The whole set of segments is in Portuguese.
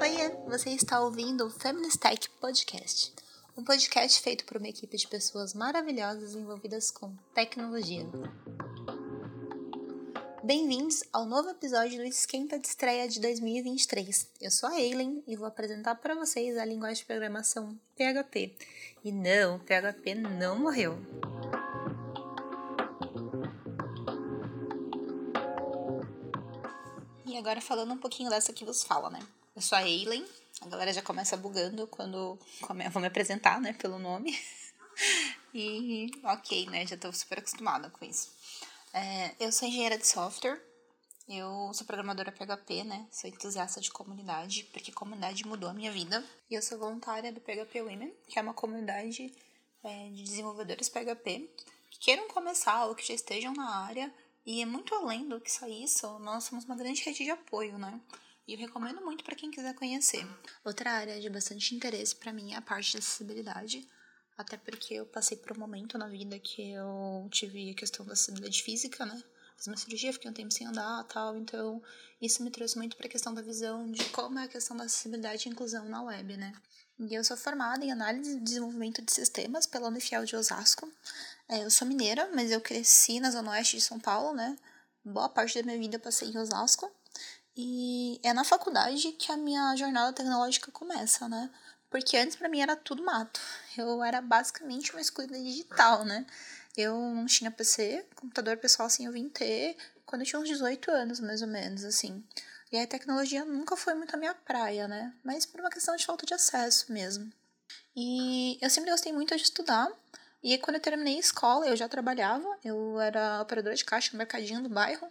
Oiê, você está ouvindo o Feminist Tech Podcast, um podcast feito por uma equipe de pessoas maravilhosas envolvidas com tecnologia. Bem-vindos ao novo episódio do Esquenta de Estreia de 2023. Eu sou a Eileen e vou apresentar para vocês a linguagem de programação PHP. E não, PHP não morreu. E agora falando um pouquinho dessa que vos fala, né? Eu sou a Eileen, a galera já começa bugando quando vou me apresentar, né, pelo nome. e ok, né, já tô super acostumada com isso. É, eu sou engenheira de software, eu sou programadora PHP, né? Sou entusiasta de comunidade, porque comunidade mudou a minha vida. E eu sou voluntária do PHP Women, que é uma comunidade é, de desenvolvedores PHP que queiram começar ou que já estejam na área. E é muito além do que só isso, nós somos uma grande rede de apoio, né? E eu recomendo muito para quem quiser conhecer. Outra área de bastante interesse para mim é a parte de acessibilidade. Até porque eu passei por um momento na vida que eu tive a questão da acessibilidade física, né? Fiz uma cirurgia, fiquei um tempo sem andar tal. Então, isso me trouxe muito para a questão da visão de como é a questão da acessibilidade e inclusão na web, né? E eu sou formada em análise e desenvolvimento de sistemas pela Unifiel de Osasco. É, eu sou mineira, mas eu cresci na zona oeste de São Paulo, né? Boa parte da minha vida eu passei em Osasco. E é na faculdade que a minha jornada tecnológica começa, né? Porque antes para mim era tudo mato. Eu era basicamente uma excluída digital, né? Eu não tinha PC, computador pessoal assim eu vim ter quando eu tinha uns 18 anos, mais ou menos, assim. E a tecnologia nunca foi muito a minha praia, né? Mas por uma questão de falta de acesso mesmo. E eu sempre gostei muito de estudar. E quando eu terminei a escola, eu já trabalhava, eu era operadora de caixa no mercadinho do bairro.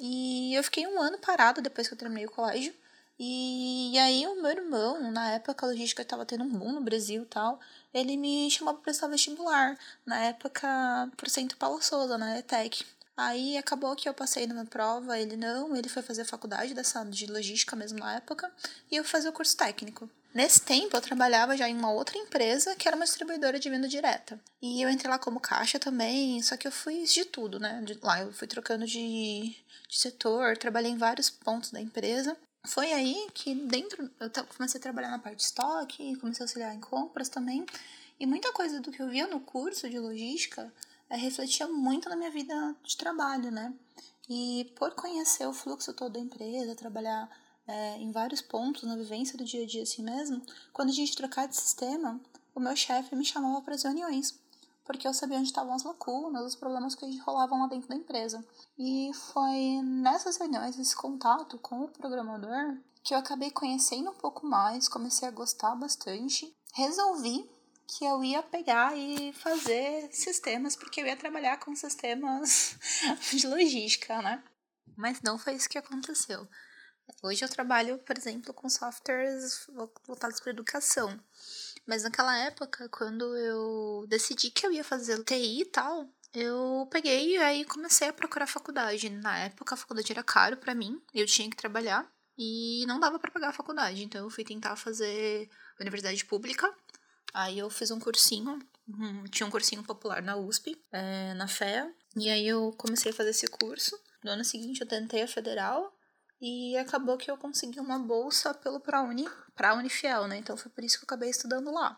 E eu fiquei um ano parada depois que eu terminei o colégio. E, aí o meu irmão, na época a logística estava tendo um boom no Brasil e tal, ele me chamou para prestar vestibular, na época por Centro Paulo Souza, na ETEC. Aí acabou que eu passei numa prova, ele não, ele foi fazer a faculdade dessa de logística mesmo na época, e eu fazia o curso técnico. Nesse tempo eu trabalhava já em uma outra empresa que era uma distribuidora de venda direta. E eu entrei lá como caixa também, só que eu fui de tudo, né? De, lá eu fui trocando de, de setor, trabalhei em vários pontos da empresa. Foi aí que dentro eu comecei a trabalhar na parte de estoque, comecei a auxiliar em compras também. E muita coisa do que eu via no curso de logística é, refletia muito na minha vida de trabalho, né? E por conhecer o fluxo todo da empresa, trabalhar é, em vários pontos, na vivência do dia a dia assim mesmo, quando a gente trocar de sistema, o meu chefe me chamava para as reuniões porque eu sabia onde estavam as lacunas, os problemas que rolavam lá dentro da empresa. E foi nessas reuniões, esse contato com o programador, que eu acabei conhecendo um pouco mais, comecei a gostar bastante. Resolvi que eu ia pegar e fazer sistemas, porque eu ia trabalhar com sistemas de logística, né? Mas não foi isso que aconteceu. Hoje eu trabalho, por exemplo, com softwares voltados para educação. Mas naquela época, quando eu decidi que eu ia fazer TI e tal, eu peguei e aí comecei a procurar faculdade. Na época, a faculdade era caro para mim, eu tinha que trabalhar e não dava para pagar a faculdade. Então eu fui tentar fazer universidade pública. Aí eu fiz um cursinho, tinha um cursinho popular na USP, é, na FEA, e aí eu comecei a fazer esse curso. No ano seguinte eu tentei a federal, e acabou que eu consegui uma bolsa pelo ProUni, pra Unifiel, né? Então foi por isso que eu acabei estudando lá.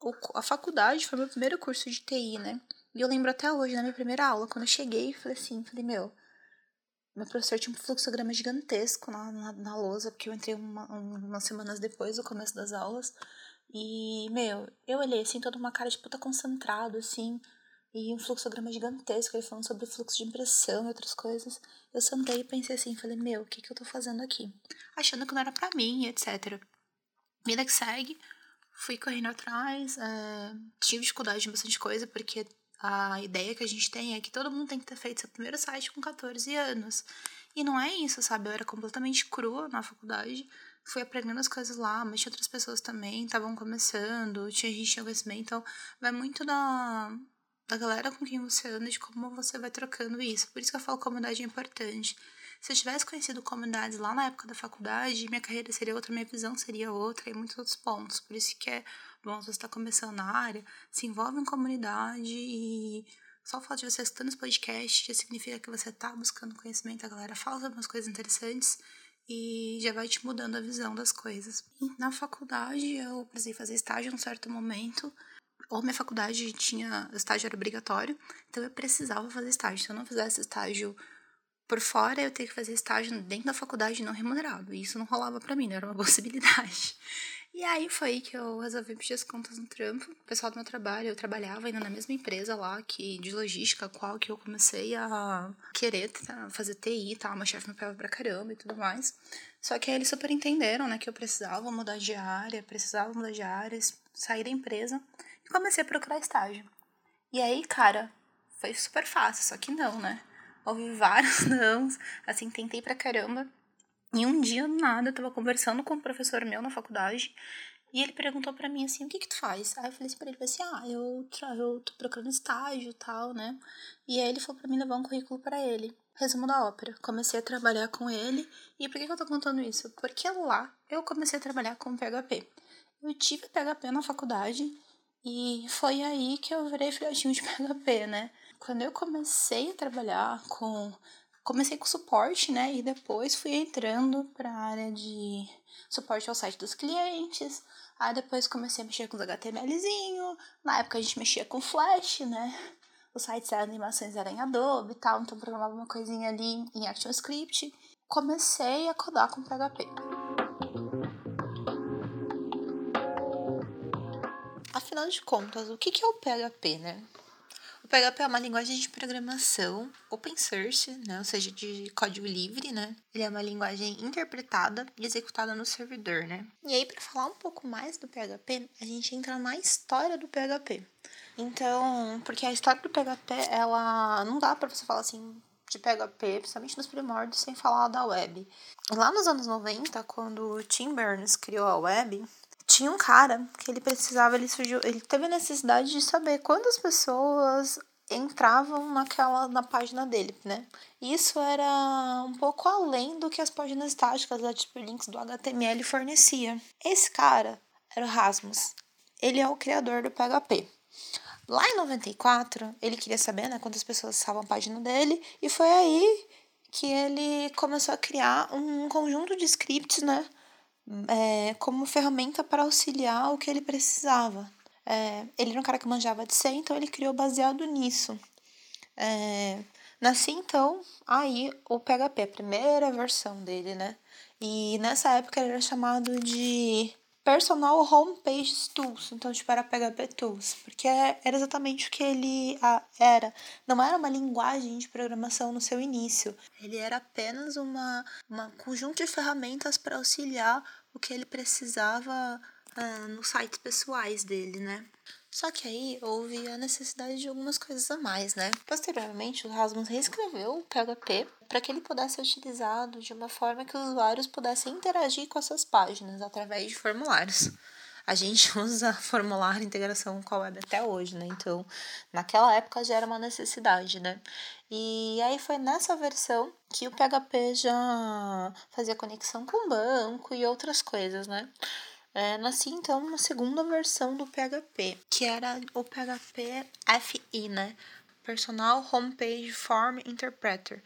O, a faculdade foi meu primeiro curso de TI, né? E eu lembro até hoje, na minha primeira aula, quando eu cheguei, falei assim, falei, meu, meu professor tinha um fluxograma gigantesco na, na, na lousa, porque eu entrei uma, umas semanas depois do começo das aulas. E, meu, eu olhei assim, toda uma cara de puta concentrado, assim, e um fluxograma gigantesco, ele falando sobre fluxo de impressão e outras coisas. Eu sentei e pensei assim, falei, meu, o que, que eu tô fazendo aqui? Achando que não era para mim, etc. Vida que segue, fui correndo atrás, é, tive dificuldade em bastante coisa, porque a ideia que a gente tem é que todo mundo tem que ter feito seu primeiro site com 14 anos. E não é isso, sabe? Eu era completamente crua na faculdade, fui aprendendo as coisas lá, mas tinha outras pessoas também, estavam começando, tinha gente que tinha conhecimento, então vai muito da, da galera com quem você anda, de como você vai trocando isso. Por isso que eu falo comunidade é importante. Se eu tivesse conhecido comunidades lá na época da faculdade, minha carreira seria outra, minha visão seria outra, e muitos outros pontos. Por isso que é bom você estar começando na área, se envolve em comunidade e Só o fato de você escutar esse podcast já significa que você tá buscando conhecimento, a galera fala sobre umas coisas interessantes e já vai te mudando a visão das coisas. Na faculdade eu precisei fazer estágio num certo momento, ou minha faculdade tinha estágio era obrigatório, então eu precisava fazer estágio. Se eu não fizesse estágio por fora, eu teria que fazer estágio dentro da faculdade não remunerado. E isso não rolava para mim, não era uma possibilidade. E aí foi aí que eu resolvi pedir as contas no trampo. O pessoal do meu trabalho, eu trabalhava ainda na mesma empresa lá, que de logística, qual que eu comecei a querer tá, fazer TI e tal. Uma chefe me pegava pra caramba e tudo mais. Só que aí eles super entenderam, né, que eu precisava mudar de área, precisava mudar de área, sair da empresa. Comecei a procurar estágio. E aí, cara, foi super fácil, só que não, né? Ouvi vários nãos, assim, tentei pra caramba. E um dia, nada, eu tava conversando com um professor meu na faculdade e ele perguntou para mim assim, o que que tu faz? Aí eu falei assim pra ele, assim, ah, eu, eu tô procurando estágio e tal, né? E aí ele falou pra mim levar um currículo para ele. Resumo da ópera. Comecei a trabalhar com ele. E por que, que eu tô contando isso? Porque lá eu comecei a trabalhar com PHP. Eu tive PHP na faculdade e foi aí que eu virei filhotinho de PHP, né? Quando eu comecei a trabalhar com comecei com suporte, né? E depois fui entrando para a área de suporte ao site dos clientes. Aí depois comecei a mexer com os HTMLzinho. Na época a gente mexia com Flash, né? Os sites eram animações eram em Adobe e tal, então programava uma coisinha ali em ActionScript. Comecei a codar com PHP. Afinal de contas, o que é o PHP, né? PHP é uma linguagem de programação open source, né? ou seja, de código livre, né? Ele é uma linguagem interpretada e executada no servidor, né? E aí, para falar um pouco mais do PHP, a gente entra na história do PHP. Então, porque a história do PHP, ela não dá para você falar assim de PHP, principalmente nos primórdios, sem falar da web. Lá nos anos 90, quando o Tim Berners criou a web, tinha um cara que ele precisava, ele surgiu, ele teve a necessidade de saber quantas pessoas entravam naquela na página dele, né? Isso era um pouco além do que as páginas estáticas, da tipo links do HTML fornecia. Esse cara era o Rasmus. Ele é o criador do PHP. Lá em 94, ele queria saber, né, quantas pessoas estavam na página dele, e foi aí que ele começou a criar um conjunto de scripts, né, é, como ferramenta para auxiliar o que ele precisava. É, ele era um cara que manjava de ser, então ele criou baseado nisso. É, nasci então aí o PHP, a primeira versão dele, né? E nessa época ele era chamado de Personal Homepage Tools, então tipo era PHP Tools, porque era exatamente o que ele era. Não era uma linguagem de programação no seu início, ele era apenas uma, uma conjunto de ferramentas para auxiliar o que ele precisava uh, nos sites pessoais dele, né? Só que aí houve a necessidade de algumas coisas a mais, né? Posteriormente, o Rasmus reescreveu o PHP para que ele pudesse ser utilizado de uma forma que os usuários pudessem interagir com essas páginas através de formulários. A gente usa formulário integração com a web até hoje, né? Então, naquela época já era uma necessidade, né? E aí foi nessa versão que o PHP já fazia conexão com banco e outras coisas, né? É, nasci então uma segunda versão do PHP, que era o PHP FI, né? Personal Homepage Form Interpreter.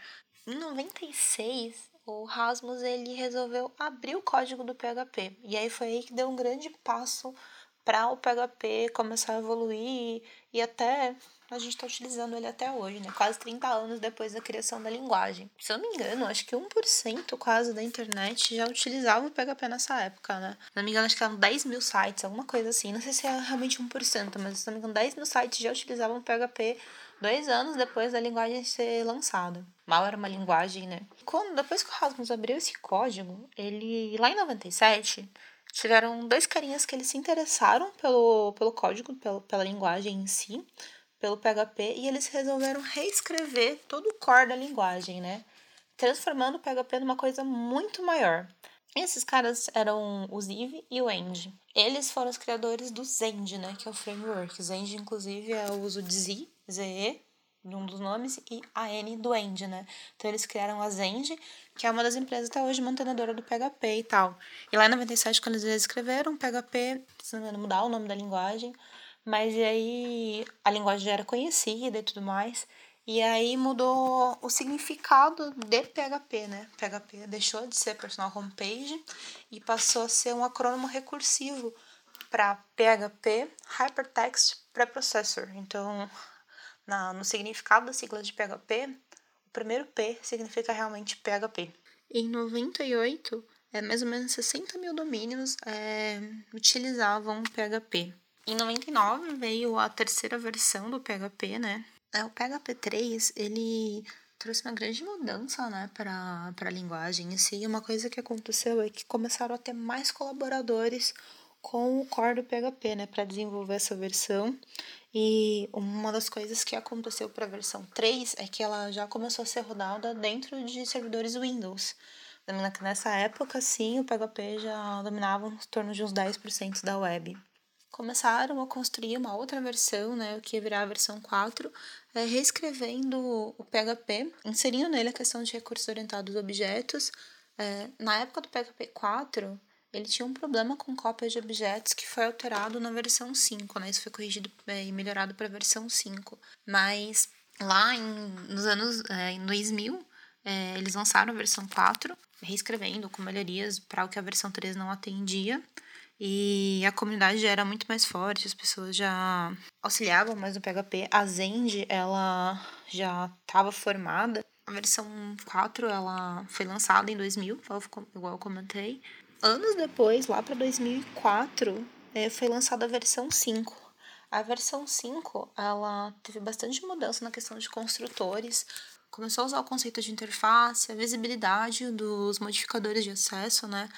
Em 96, o Rasmus ele resolveu abrir o código do PHP. E aí foi aí que deu um grande passo para o PHP começar a evoluir e até a gente está utilizando ele até hoje, né? Quase 30 anos depois da criação da linguagem. Se eu não me engano, acho que 1% quase da internet já utilizava o PHP nessa época, né? Se não me engano, acho que eram 10 mil sites, alguma coisa assim. Não sei se é realmente 1%, mas se não me engano, 10 mil sites já utilizavam o PHP dois anos depois da linguagem ser lançada. Mal era uma linguagem, né? Quando, depois que o Rasmus abriu esse código, ele, lá em 97, tiveram dois carinhas que eles se interessaram pelo, pelo código, pelo, pela linguagem em si, pelo PHP e eles resolveram reescrever todo o core da linguagem, né? Transformando o PHP numa coisa muito maior. Esses caras eram o Ziv e o End. Eles foram os criadores do Zend, né? Que é o framework. Zend, inclusive, é o uso de Z, ZE, um dos nomes, e a N do End, né? Então eles criaram a Zend, que é uma das empresas até hoje mantenedora do PHP e tal. E lá em 97, quando eles escreveram PHP, precisando mudar o nome da linguagem, Mas aí a linguagem já era conhecida e tudo mais. E aí mudou o significado de PHP, né? PHP deixou de ser personal homepage e passou a ser um acrônimo recursivo para PHP Hypertext Preprocessor. Então, na, no significado da sigla de PHP, o primeiro P significa realmente PHP. Em 98, é, mais ou menos 60 mil domínios é, utilizavam PHP. Em 99 veio a terceira versão do PHP, né? É, o PHP 3, ele trouxe uma grande mudança, né, para a linguagem em si. Uma coisa que aconteceu é que começaram a ter mais colaboradores com o core do PHP, né, para desenvolver essa versão. E uma das coisas que aconteceu para a versão 3 é que ela já começou a ser rodada dentro de servidores Windows. Nessa época, sim, o PHP já dominava em torno de uns 10% da web. Começaram a construir uma outra versão, né, o que virar a versão 4, é, reescrevendo o PHP, inserindo nele a questão de recursos orientados a objetos. É, na época do PHP 4, ele tinha um problema com cópias de objetos que foi alterado na versão 5, né? Isso foi corrigido é, e melhorado para a versão 5. Mas lá em, nos anos é, em 2000, é, eles lançaram a versão 4, reescrevendo com melhorias para o que a versão 3 não atendia. E a comunidade já era muito mais forte, as pessoas já auxiliavam mais no PHP. A Zend, ela já estava formada. A versão 4, ela foi lançada em 2000, igual eu comentei. Anos depois, lá para 2004, é, foi lançada a versão 5. A versão 5, ela teve bastante mudança na questão de construtores, começou a usar o conceito de interface, a visibilidade dos modificadores de acesso, né?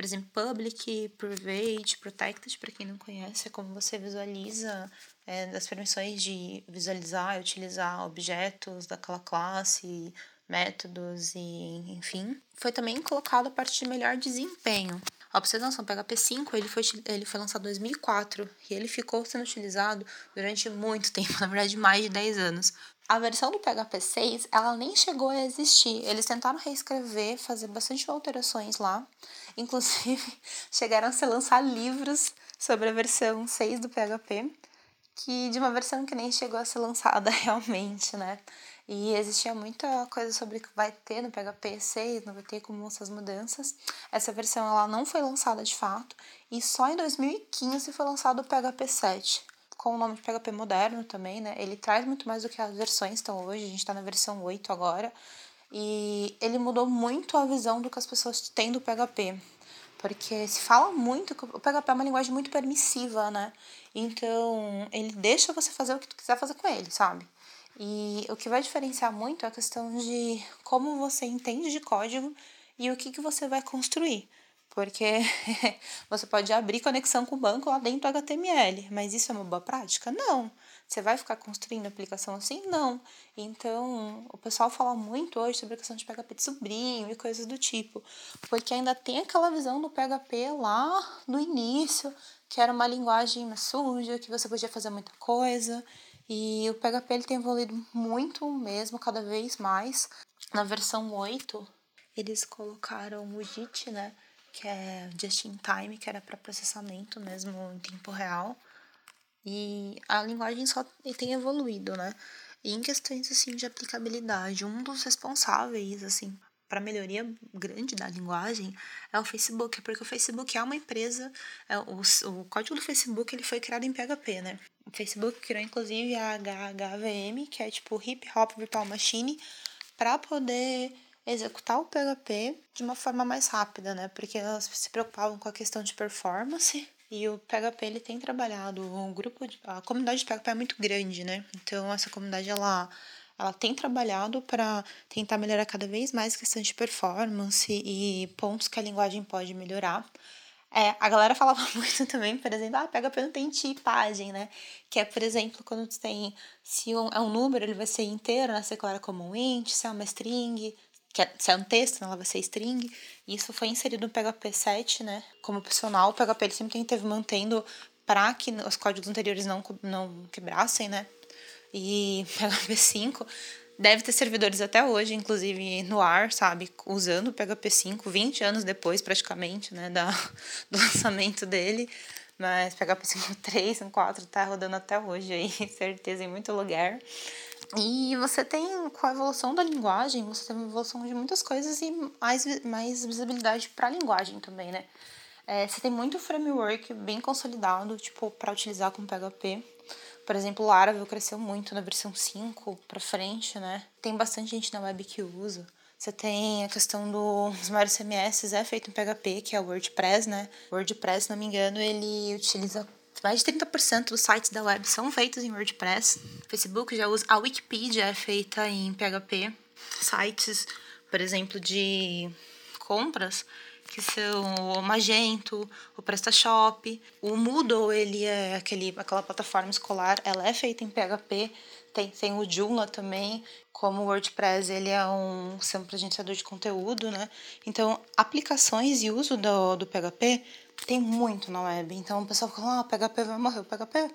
Por exemplo, public, private, protected, para quem não conhece, é como você visualiza é, das permissões de visualizar e utilizar objetos daquela classe, métodos e enfim. Foi também colocado a parte de melhor desempenho. A observação PHP 5 ele foi, ele foi lançado em 2004 e ele ficou sendo utilizado durante muito tempo, na verdade mais de 10 anos. A versão do PHP 6 ela nem chegou a existir. Eles tentaram reescrever, fazer bastante alterações lá. Inclusive, chegaram a se lançar livros sobre a versão 6 do PHP, que de uma versão que nem chegou a ser lançada realmente, né? E existia muita coisa sobre o que vai ter no PHP 6, não vai ter como essas mudanças. Essa versão ela não foi lançada de fato, e só em 2015 foi lançado o PHP 7, com o nome de PHP moderno também, né? Ele traz muito mais do que as versões estão hoje, a gente está na versão 8 agora, e ele mudou muito a visão do que as pessoas têm do PHP. Porque se fala muito que o PHP é uma linguagem muito permissiva, né? Então, ele deixa você fazer o que tu quiser fazer com ele, sabe? E o que vai diferenciar muito é a questão de como você entende de código e o que, que você vai construir. Porque você pode abrir conexão com o banco lá dentro do HTML, mas isso é uma boa prática? Não. Você vai ficar construindo aplicação assim? Não. Então, o pessoal fala muito hoje sobre a questão de PHP de sobrinho e coisas do tipo, porque ainda tem aquela visão do PHP lá no início, que era uma linguagem suja, que você podia fazer muita coisa. E o PHP ele tem evoluído muito mesmo, cada vez mais. Na versão 8, eles colocaram o JIT, né? Que é Just in Time, que era para processamento mesmo em tempo real. E a linguagem só tem evoluído, né? E em questões assim de aplicabilidade, um dos responsáveis assim para melhoria grande da linguagem é o Facebook, porque o Facebook é uma empresa, é, o, o código do Facebook ele foi criado em PHP, né? O Facebook criou inclusive a HHVM, que é tipo Hip Hop Virtual Machine, para poder executar o PHP de uma forma mais rápida, né? Porque elas se preocupavam com a questão de performance e o PHP ele tem trabalhado, um grupo de, a comunidade de PHP é muito grande, né? Então essa comunidade ela ela tem trabalhado para tentar melhorar cada vez mais a questão de performance e pontos que a linguagem pode melhorar. É, a galera falava muito também, por exemplo, ah, PHP não tem tipagem, né? Que é, por exemplo, quando tu tem, se um, é um número, ele vai ser inteiro, né? Você declara como um int, se é uma string, que é, um texto, ela vai ser string. Isso foi inserido no PHP 7, né? Como opcional, o PHP ele sempre teve mantendo para que os códigos anteriores não, não quebrassem, né? E PHP 5 deve ter servidores até hoje, inclusive no ar, sabe? Usando o PHP 5, 20 anos depois, praticamente, né? Da, do lançamento dele. Mas PHP 5.3, 5.4 tá rodando até hoje aí, certeza, em muito lugar. E você tem, com a evolução da linguagem, você tem uma evolução de muitas coisas e mais, mais visibilidade para a linguagem também, né? É, você tem muito framework bem consolidado, tipo, para utilizar com PHP. Por exemplo, o Laravel cresceu muito na versão 5 para frente, né? Tem bastante gente na web que usa. Você tem a questão dos maiores CMS, é feito em PHP, que é o WordPress, né? O WordPress, se não me engano, ele utiliza mais de 30% dos sites da web são feitos em WordPress. Facebook já usa. A Wikipedia é feita em PHP. Sites, por exemplo, de compras, que são o Magento, o PrestaShop. O Moodle, ele é aquele, aquela plataforma escolar, ela é feita em PHP. Tem, tem o Joomla também, como o WordPress, ele é um sempre gerenciador de conteúdo, né? Então, aplicações e uso do, do PHP tem muito na web. Então, o pessoal fala, ah, o PHP vai morrer. O PHP,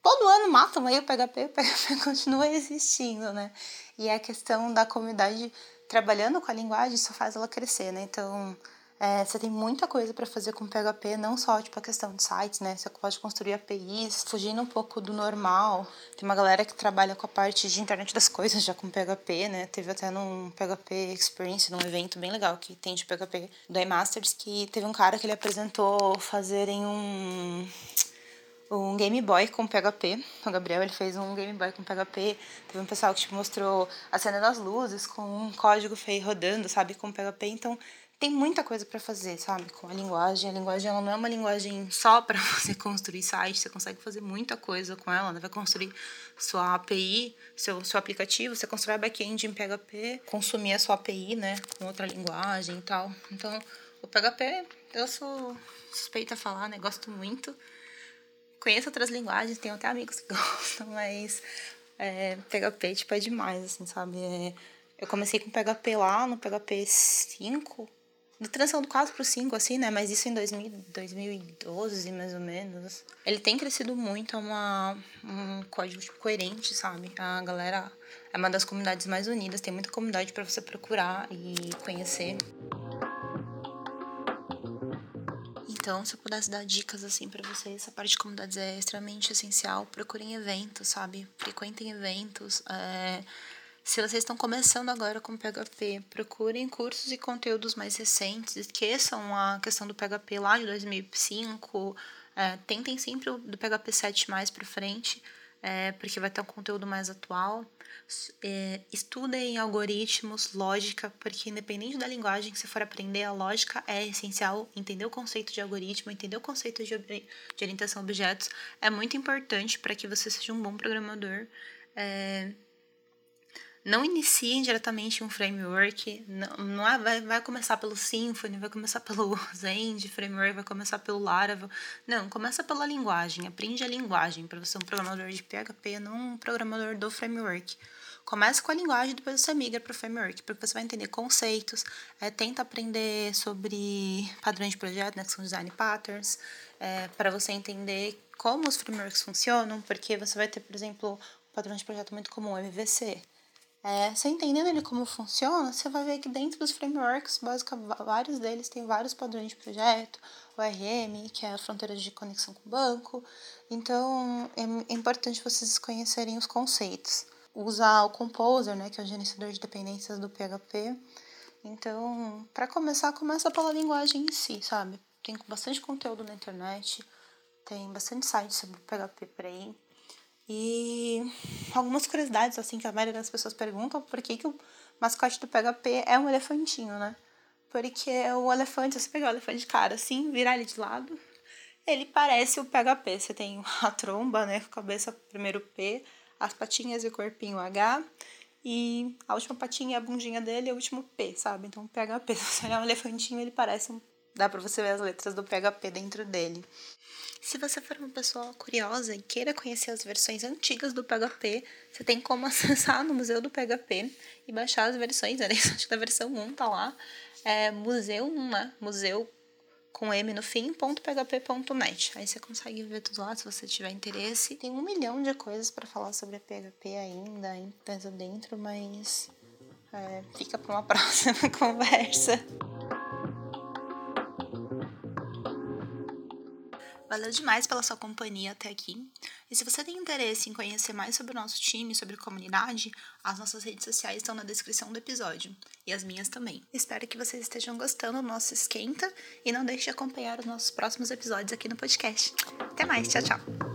todo ano matam aí o PHP, o PHP continua existindo, né? E a questão da comunidade trabalhando com a linguagem só faz ela crescer, né? Então, é, você tem muita coisa para fazer com PHP, não só tipo a questão de sites, né? Você pode construir APIs, fugindo um pouco do normal. Tem uma galera que trabalha com a parte de internet das coisas já com PHP, né? Teve até num PHP Experience, num evento bem legal que tem de PHP do iMasters, que teve um cara que ele apresentou fazerem um um Game Boy com PHP. O Gabriel ele fez um Game Boy com PHP. Teve um pessoal que tipo, mostrou a cena das luzes com um código feio rodando, sabe, com PHP. Então tem muita coisa para fazer, sabe? Com a linguagem. A linguagem ela não é uma linguagem só para você construir site, você consegue fazer muita coisa com ela. Né? vai construir sua API, seu, seu aplicativo, você constrói back-end em PHP, consumir a sua API, né, com outra linguagem e tal. Então, o PHP, eu sou suspeita a falar, né? Gosto muito. Conheço outras linguagens, tenho até amigos que gostam, mas é, PHP, tipo, é demais, assim, sabe? É, eu comecei com PHP lá no PHP 5, da transição do 4 pro 5, assim, né? Mas isso em 2000, 2012, mais ou menos. Ele tem crescido muito, é uma, um código tipo, coerente, sabe? A galera é uma das comunidades mais unidas, tem muita comunidade para você procurar e conhecer. Então, se eu pudesse dar dicas assim para vocês, essa parte de comunidades é extremamente essencial. Procurem eventos, sabe? Frequentem eventos. É se vocês estão começando agora com PHP, procurem cursos e conteúdos mais recentes, esqueçam a questão do PHP lá de 2005, é, tentem sempre o do PHP 7 mais para frente, é, porque vai ter um conteúdo mais atual. É, estudem algoritmos, lógica, porque independente da linguagem que você for aprender, a lógica é essencial. Entender o conceito de algoritmo, entender o conceito de, de orientação a objetos é muito importante para que você seja um bom programador. É, não iniciem diretamente um framework, não, não é, vai, vai começar pelo Symfony, vai começar pelo Zend framework, vai começar pelo Laravel. Não, começa pela linguagem, aprende a linguagem para você ser um programador de PHP, não um programador do framework. Comece com a linguagem, depois você migra para o framework, porque você vai entender conceitos, é, tenta aprender sobre padrões de projeto, né, que são design patterns, é, para você entender como os frameworks funcionam, porque você vai ter, por exemplo, um padrão de projeto muito comum, MVC. É, você entendendo ele como funciona, você vai ver que dentro dos frameworks, basicamente, vários deles têm vários padrões de projeto, o RM, que é a fronteira de conexão com o banco. Então, é importante vocês conhecerem os conceitos. Usar o Composer, né, que é o gerenciador de dependências do PHP. Então, para começar, começa pela linguagem em si, sabe? Tem bastante conteúdo na internet, tem bastante sites sobre PHP por aí. E algumas curiosidades, assim, que a maioria das pessoas perguntam por que, que o mascote do PHP é um elefantinho, né? Porque o elefante, se você pegar o elefante de cara assim, virar ele de lado, ele parece o PHP. Você tem a tromba, né? Cabeça primeiro P, as patinhas e o corpinho H. E a última patinha e a bundinha dele é o último P, sabe? Então, PHP, se você olhar um elefantinho, ele parece um. Dá pra você ver as letras do PHP dentro dele. Se você for uma pessoa curiosa e queira conhecer as versões antigas do PHP, você tem como acessar no Museu do PHP e baixar as versões, né? Acho que da versão 1 tá lá. É museu 1, né? Museu com M no fim, .php.net. Aí você consegue ver tudo lá se você tiver interesse. Tem um milhão de coisas para falar sobre PHP ainda, dentro, mas é, fica para uma próxima conversa. Valeu demais pela sua companhia até aqui. E se você tem interesse em conhecer mais sobre o nosso time, sobre comunidade, as nossas redes sociais estão na descrição do episódio. E as minhas também. Espero que vocês estejam gostando do nosso esquenta e não deixe de acompanhar os nossos próximos episódios aqui no podcast. Até mais, tchau, tchau.